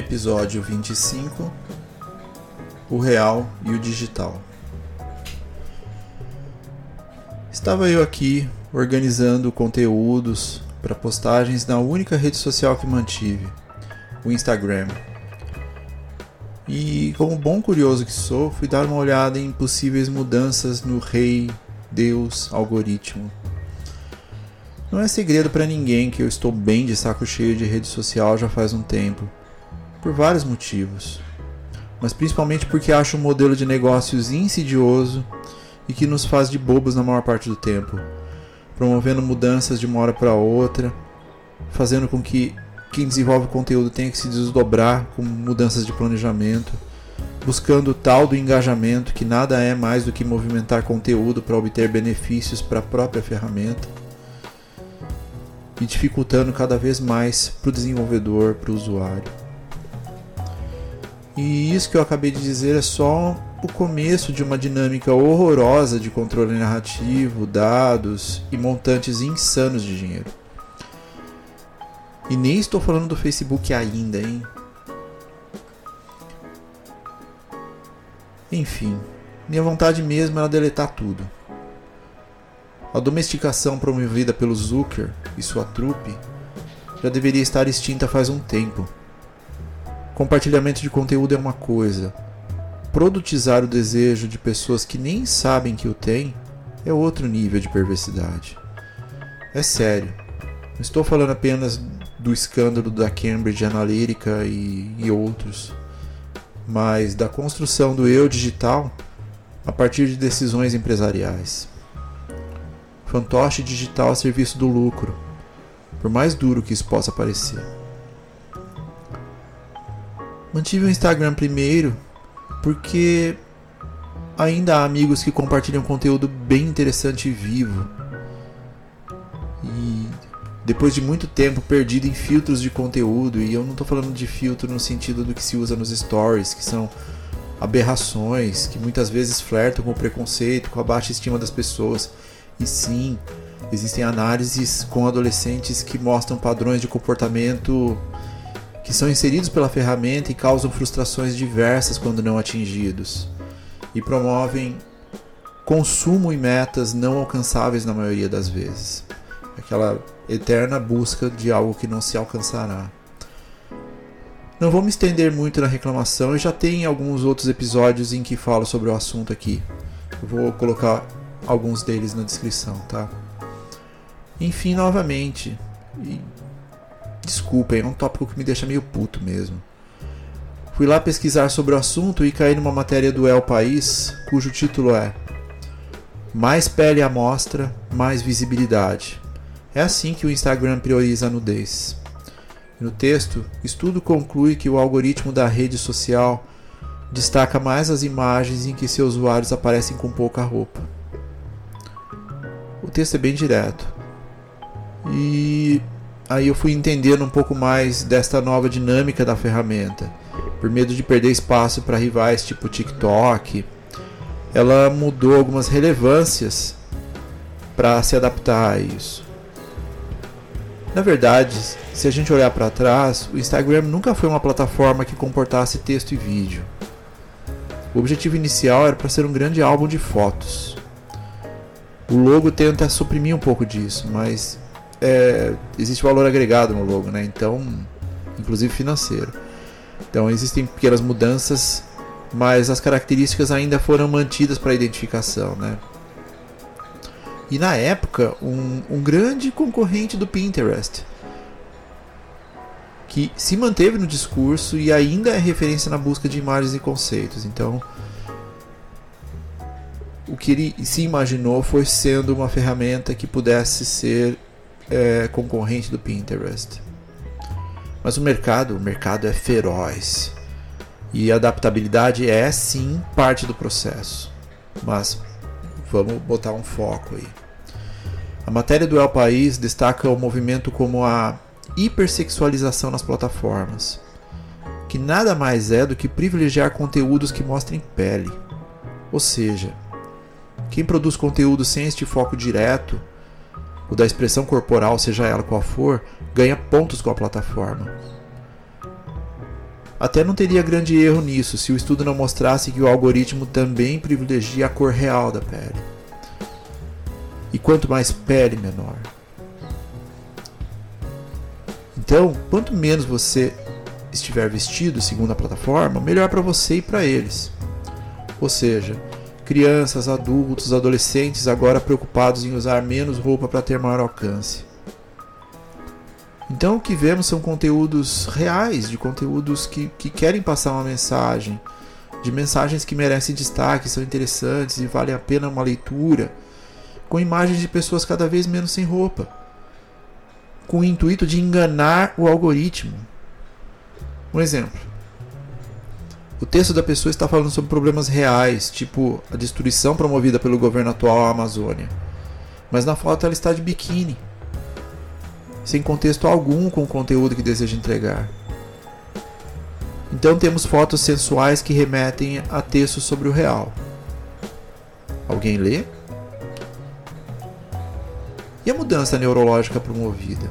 Episódio 25 O Real e o Digital. Estava eu aqui organizando conteúdos para postagens na única rede social que mantive, o Instagram. E como bom curioso que sou, fui dar uma olhada em possíveis mudanças no rei, Deus, algoritmo. Não é segredo para ninguém que eu estou bem de saco cheio de rede social já faz um tempo, por vários motivos. Mas principalmente porque acho um modelo de negócios insidioso e que nos faz de bobos na maior parte do tempo, promovendo mudanças de uma hora para outra, fazendo com que quem desenvolve conteúdo tenha que se desdobrar com mudanças de planejamento, buscando o tal do engajamento que nada é mais do que movimentar conteúdo para obter benefícios para a própria ferramenta e dificultando cada vez mais para o desenvolvedor, para o usuário. E isso que eu acabei de dizer é só o começo de uma dinâmica horrorosa de controle narrativo, dados e montantes insanos de dinheiro. E nem estou falando do Facebook ainda, hein? Enfim, minha vontade mesmo era deletar tudo. A domesticação promovida pelo Zucker e sua trupe já deveria estar extinta faz um tempo. Compartilhamento de conteúdo é uma coisa, produtizar o desejo de pessoas que nem sabem que o têm é outro nível de perversidade. É sério. Não estou falando apenas do escândalo da Cambridge Analytica e, e outros, mas da construção do eu digital a partir de decisões empresariais. Fantoche digital a serviço do lucro, por mais duro que isso possa parecer. Mantive o Instagram primeiro porque ainda há amigos que compartilham conteúdo bem interessante e vivo. E depois de muito tempo perdido em filtros de conteúdo, e eu não estou falando de filtro no sentido do que se usa nos stories, que são aberrações que muitas vezes flertam com o preconceito, com a baixa estima das pessoas. E sim, existem análises com adolescentes que mostram padrões de comportamento que são inseridos pela ferramenta e causam frustrações diversas quando não atingidos, e promovem consumo e metas não alcançáveis na maioria das vezes. Aquela eterna busca de algo que não se alcançará. Não vou me estender muito na reclamação, eu já tem alguns outros episódios em que falo sobre o assunto aqui. Eu vou colocar alguns deles na descrição, tá? Enfim, novamente, Desculpem, é um tópico que me deixa meio puto mesmo. Fui lá pesquisar sobre o assunto e caí numa matéria do El País, cujo título é Mais pele à mostra, mais visibilidade. É assim que o Instagram prioriza a nudez. No texto, estudo conclui que o algoritmo da rede social destaca mais as imagens em que seus usuários aparecem com pouca roupa. O texto é bem direto. E aí eu fui entendendo um pouco mais desta nova dinâmica da ferramenta. Por medo de perder espaço para rivais tipo TikTok, ela mudou algumas relevâncias para se adaptar a isso. Na verdade, se a gente olhar para trás, o Instagram nunca foi uma plataforma que comportasse texto e vídeo. O objetivo inicial era para ser um grande álbum de fotos. O logo tenta suprimir um pouco disso, mas é, existe valor agregado no logo, né? Então, inclusive financeiro. Então existem pequenas mudanças, mas as características ainda foram mantidas para a identificação, né? E na época, um, um grande concorrente do Pinterest, que se manteve no discurso e ainda é referência na busca de imagens e conceitos. Então, o que ele se imaginou foi sendo uma ferramenta que pudesse ser é, concorrente do Pinterest. Mas o mercado, o mercado é feroz. E adaptabilidade é sim parte do processo. Mas vamos botar um foco aí. A matéria do El País destaca o movimento como a hipersexualização nas plataformas, que nada mais é do que privilegiar conteúdos que mostrem pele. Ou seja, quem produz conteúdo sem este foco direto, o da expressão corporal, seja ela qual for, ganha pontos com a plataforma. Até não teria grande erro nisso se o estudo não mostrasse que o algoritmo também privilegia a cor real da pele. E quanto mais pele, menor. Então, quanto menos você estiver vestido, segundo a plataforma, melhor para você e para eles. Ou seja, crianças, adultos, adolescentes agora preocupados em usar menos roupa para ter maior alcance. Então o que vemos são conteúdos reais, de conteúdos que, que querem passar uma mensagem, de mensagens que merecem destaque, são interessantes e vale a pena uma leitura, com imagens de pessoas cada vez menos sem roupa, com o intuito de enganar o algoritmo. Um exemplo. O texto da pessoa está falando sobre problemas reais, tipo a destruição promovida pelo governo atual à Amazônia. Mas na foto ela está de biquíni, sem contexto algum com o conteúdo que deseja entregar. Então temos fotos sensuais que remetem a textos sobre o real. Alguém lê? E a mudança neurológica promovida?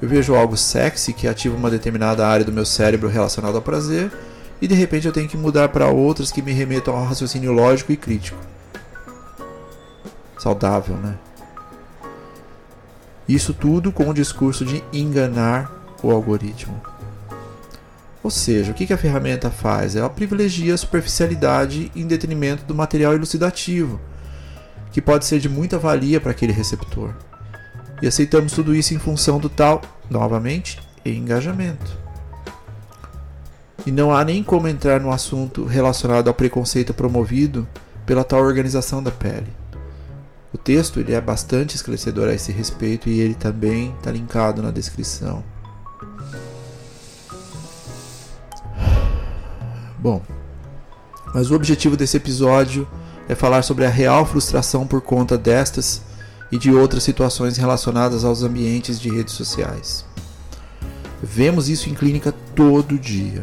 Eu vejo algo sexy que ativa uma determinada área do meu cérebro relacionada ao prazer e de repente eu tenho que mudar para outras que me remetam ao raciocínio lógico e crítico. Saudável, né? Isso tudo com o discurso de enganar o algoritmo. Ou seja, o que a ferramenta faz? Ela privilegia a superficialidade em detrimento do material elucidativo, que pode ser de muita valia para aquele receptor e aceitamos tudo isso em função do tal, novamente, engajamento. E não há nem como entrar no assunto relacionado ao preconceito promovido pela tal organização da pele. O texto ele é bastante esclarecedor a esse respeito e ele também está linkado na descrição. Bom, mas o objetivo desse episódio é falar sobre a real frustração por conta destas e de outras situações relacionadas aos ambientes de redes sociais. Vemos isso em clínica todo dia.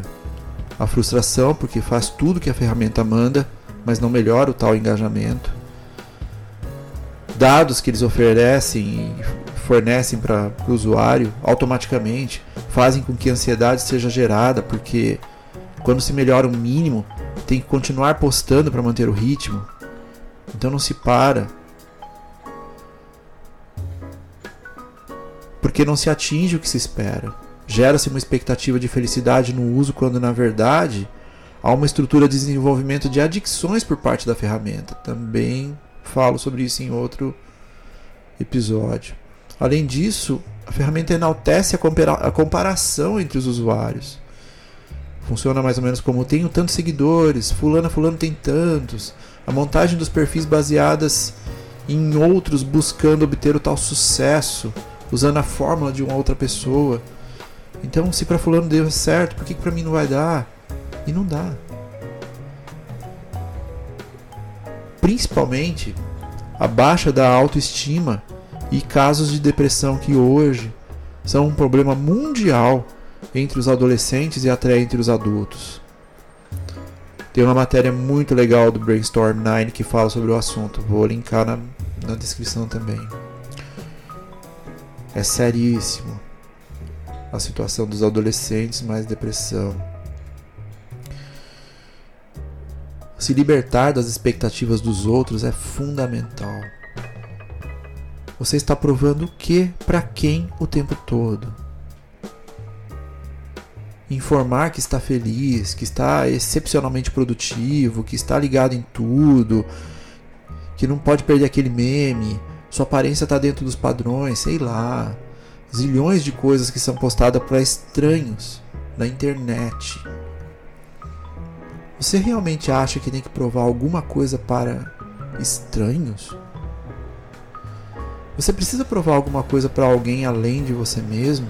A frustração porque faz tudo que a ferramenta manda, mas não melhora o tal engajamento. Dados que eles oferecem e fornecem para o usuário automaticamente fazem com que a ansiedade seja gerada, porque quando se melhora o mínimo, tem que continuar postando para manter o ritmo. Então não se para, porque não se atinge o que se espera. Gera-se uma expectativa de felicidade no uso, quando na verdade há uma estrutura de desenvolvimento de adicções por parte da ferramenta. Também falo sobre isso em outro episódio. Além disso, a ferramenta enaltece a, compara a comparação entre os usuários. Funciona mais ou menos como tenho tantos seguidores, fulano fulano tem tantos. A montagem dos perfis baseadas em outros buscando obter o tal sucesso usando a fórmula de uma outra pessoa. Então, se para fulano deu certo, por que, que para mim não vai dar? E não dá. Principalmente a baixa da autoestima e casos de depressão que hoje são um problema mundial entre os adolescentes e até entre os adultos. Tem uma matéria muito legal do Brainstorm 9 que fala sobre o assunto. Vou linkar na, na descrição também. É seríssimo a situação dos adolescentes mais depressão. Se libertar das expectativas dos outros é fundamental. Você está provando o que para quem o tempo todo? Informar que está feliz, que está excepcionalmente produtivo, que está ligado em tudo, que não pode perder aquele meme, sua aparência está dentro dos padrões, sei lá. Zilhões de coisas que são postadas para estranhos na internet. Você realmente acha que tem que provar alguma coisa para estranhos? Você precisa provar alguma coisa para alguém além de você mesmo?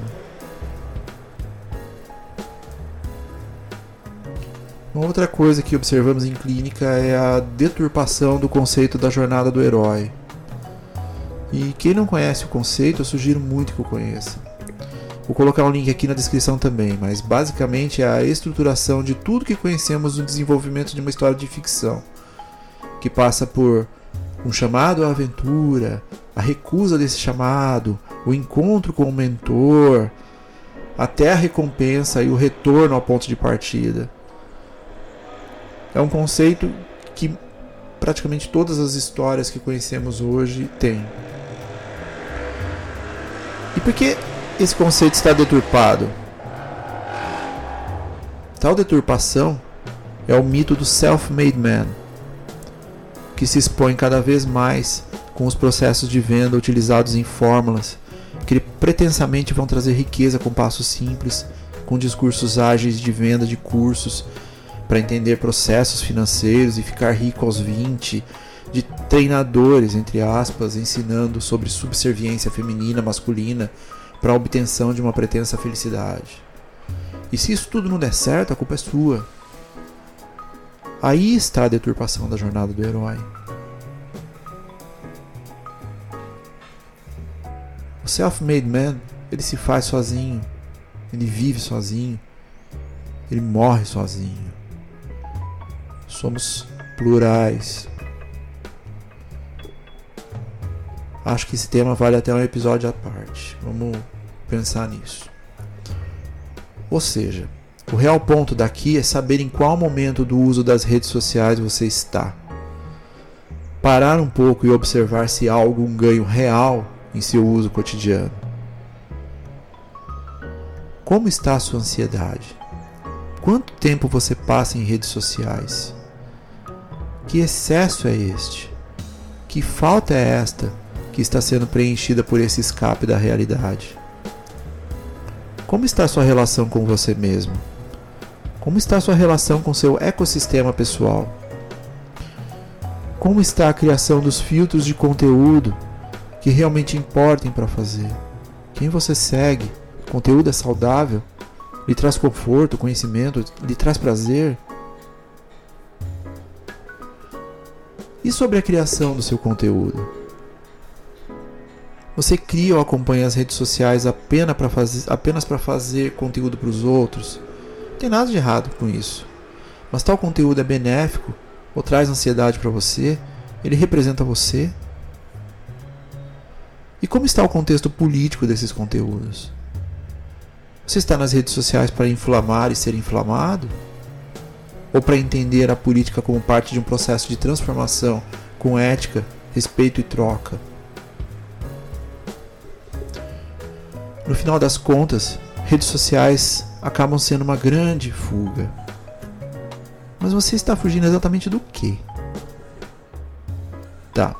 Uma outra coisa que observamos em clínica é a deturpação do conceito da jornada do herói. E quem não conhece o conceito, eu sugiro muito que o conheça. Vou colocar um link aqui na descrição também, mas basicamente é a estruturação de tudo que conhecemos no desenvolvimento de uma história de ficção, que passa por um chamado à aventura, a recusa desse chamado, o encontro com o mentor, até a recompensa e o retorno ao ponto de partida. É um conceito que praticamente todas as histórias que conhecemos hoje têm. E por que esse conceito está deturpado? Tal deturpação é o mito do self-made man, que se expõe cada vez mais com os processos de venda utilizados em fórmulas que pretensamente vão trazer riqueza com passos simples, com discursos ágeis de venda de cursos para entender processos financeiros e ficar rico aos 20, de treinadores, entre aspas, ensinando sobre subserviência feminina, masculina, para a obtenção de uma pretensa felicidade. E se isso tudo não der certo, a culpa é sua. Aí está a deturpação da jornada do herói. O self-made man, ele se faz sozinho, ele vive sozinho, ele morre sozinho. Somos plurais. Acho que esse tema vale até um episódio à parte. Vamos pensar nisso. Ou seja, o real ponto daqui é saber em qual momento do uso das redes sociais você está. Parar um pouco e observar se há algum ganho real em seu uso cotidiano. Como está a sua ansiedade? Quanto tempo você passa em redes sociais? Que excesso é este? Que falta é esta que está sendo preenchida por esse escape da realidade? Como está sua relação com você mesmo? Como está sua relação com seu ecossistema pessoal? Como está a criação dos filtros de conteúdo que realmente importem para fazer. Quem você segue? O conteúdo é saudável? Lhe traz conforto, conhecimento? Lhe traz prazer? E sobre a criação do seu conteúdo? Você cria ou acompanha as redes sociais apenas para fazer, fazer conteúdo para os outros? Não tem nada de errado com isso. Mas tal conteúdo é benéfico ou traz ansiedade para você? Ele representa você? E como está o contexto político desses conteúdos? Você está nas redes sociais para inflamar e ser inflamado? Ou para entender a política como parte de um processo de transformação com ética, respeito e troca? No final das contas, redes sociais acabam sendo uma grande fuga. Mas você está fugindo exatamente do quê? Tá,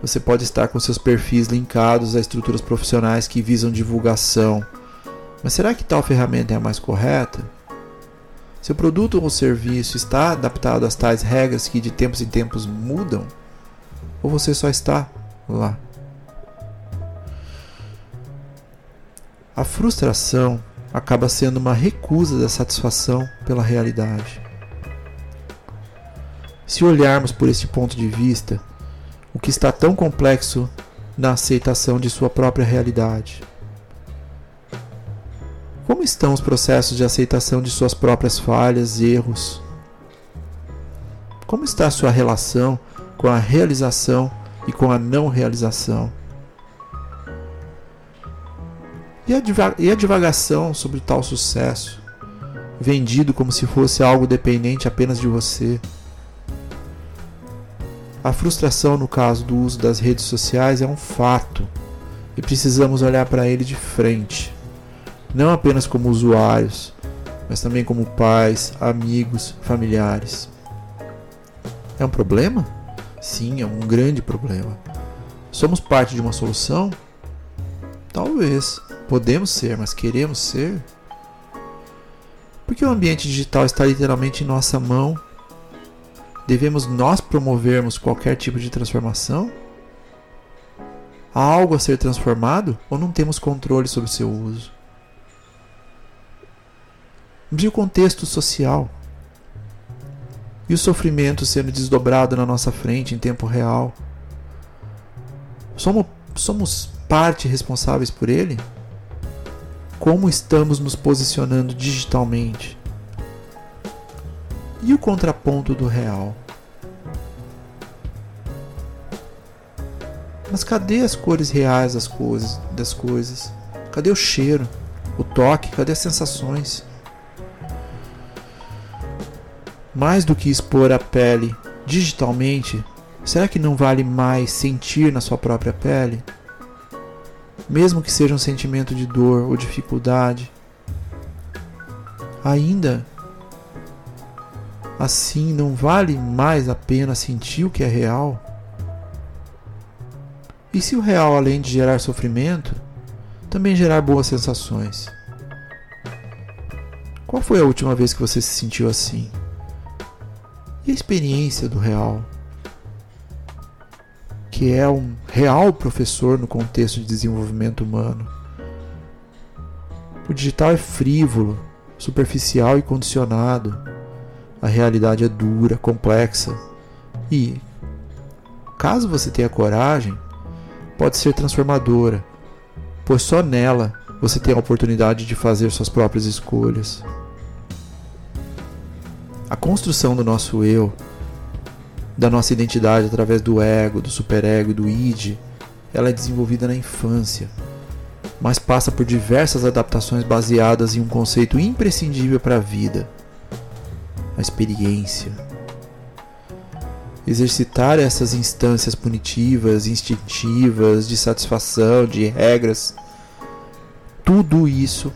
você pode estar com seus perfis linkados a estruturas profissionais que visam divulgação. Mas será que tal ferramenta é a mais correta? Seu produto ou serviço está adaptado às tais regras que de tempos em tempos mudam? Ou você só está lá? A frustração acaba sendo uma recusa da satisfação pela realidade. Se olharmos por este ponto de vista, o que está tão complexo na aceitação de sua própria realidade. Como estão os processos de aceitação de suas próprias falhas e erros? Como está sua relação com a realização e com a não realização? E a, e a divagação sobre tal sucesso, vendido como se fosse algo dependente apenas de você? A frustração no caso do uso das redes sociais é um fato e precisamos olhar para ele de frente, não apenas como usuários, mas também como pais, amigos, familiares. É um problema? Sim, é um grande problema. Somos parte de uma solução? Talvez. Podemos ser, mas queremos ser? Porque o ambiente digital está literalmente em nossa mão Devemos nós promovermos qualquer tipo de transformação? Há algo a ser transformado ou não temos controle sobre seu uso? E o contexto social? E o sofrimento sendo desdobrado na nossa frente em tempo real? Somos, somos parte responsáveis por ele? Como estamos nos posicionando digitalmente? E o contraponto do real? Mas cadê as cores reais das coisas, das coisas? Cadê o cheiro, o toque, cadê as sensações? Mais do que expor a pele digitalmente, será que não vale mais sentir na sua própria pele? Mesmo que seja um sentimento de dor ou dificuldade, ainda assim não vale mais a pena sentir o que é real? E se o real, além de gerar sofrimento, também gerar boas sensações? Qual foi a última vez que você se sentiu assim? E a experiência do real? Que é um real professor no contexto de desenvolvimento humano. O digital é frívolo, superficial e condicionado. A realidade é dura, complexa. E, caso você tenha coragem, pode ser transformadora, pois só nela você tem a oportunidade de fazer suas próprias escolhas. A construção do nosso eu, da nossa identidade através do ego, do superego do id, ela é desenvolvida na infância, mas passa por diversas adaptações baseadas em um conceito imprescindível para a vida: a experiência exercitar essas instâncias punitivas, instintivas, de satisfação, de regras, tudo isso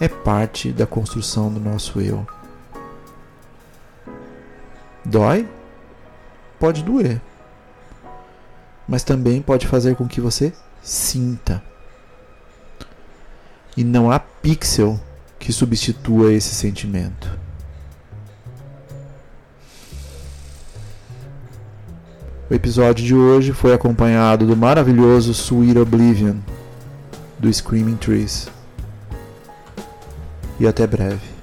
é parte da construção do nosso eu. Dói? Pode doer. Mas também pode fazer com que você sinta. E não há pixel que substitua esse sentimento. O episódio de hoje foi acompanhado do maravilhoso Sweet Oblivion do Screaming Trees. E até breve.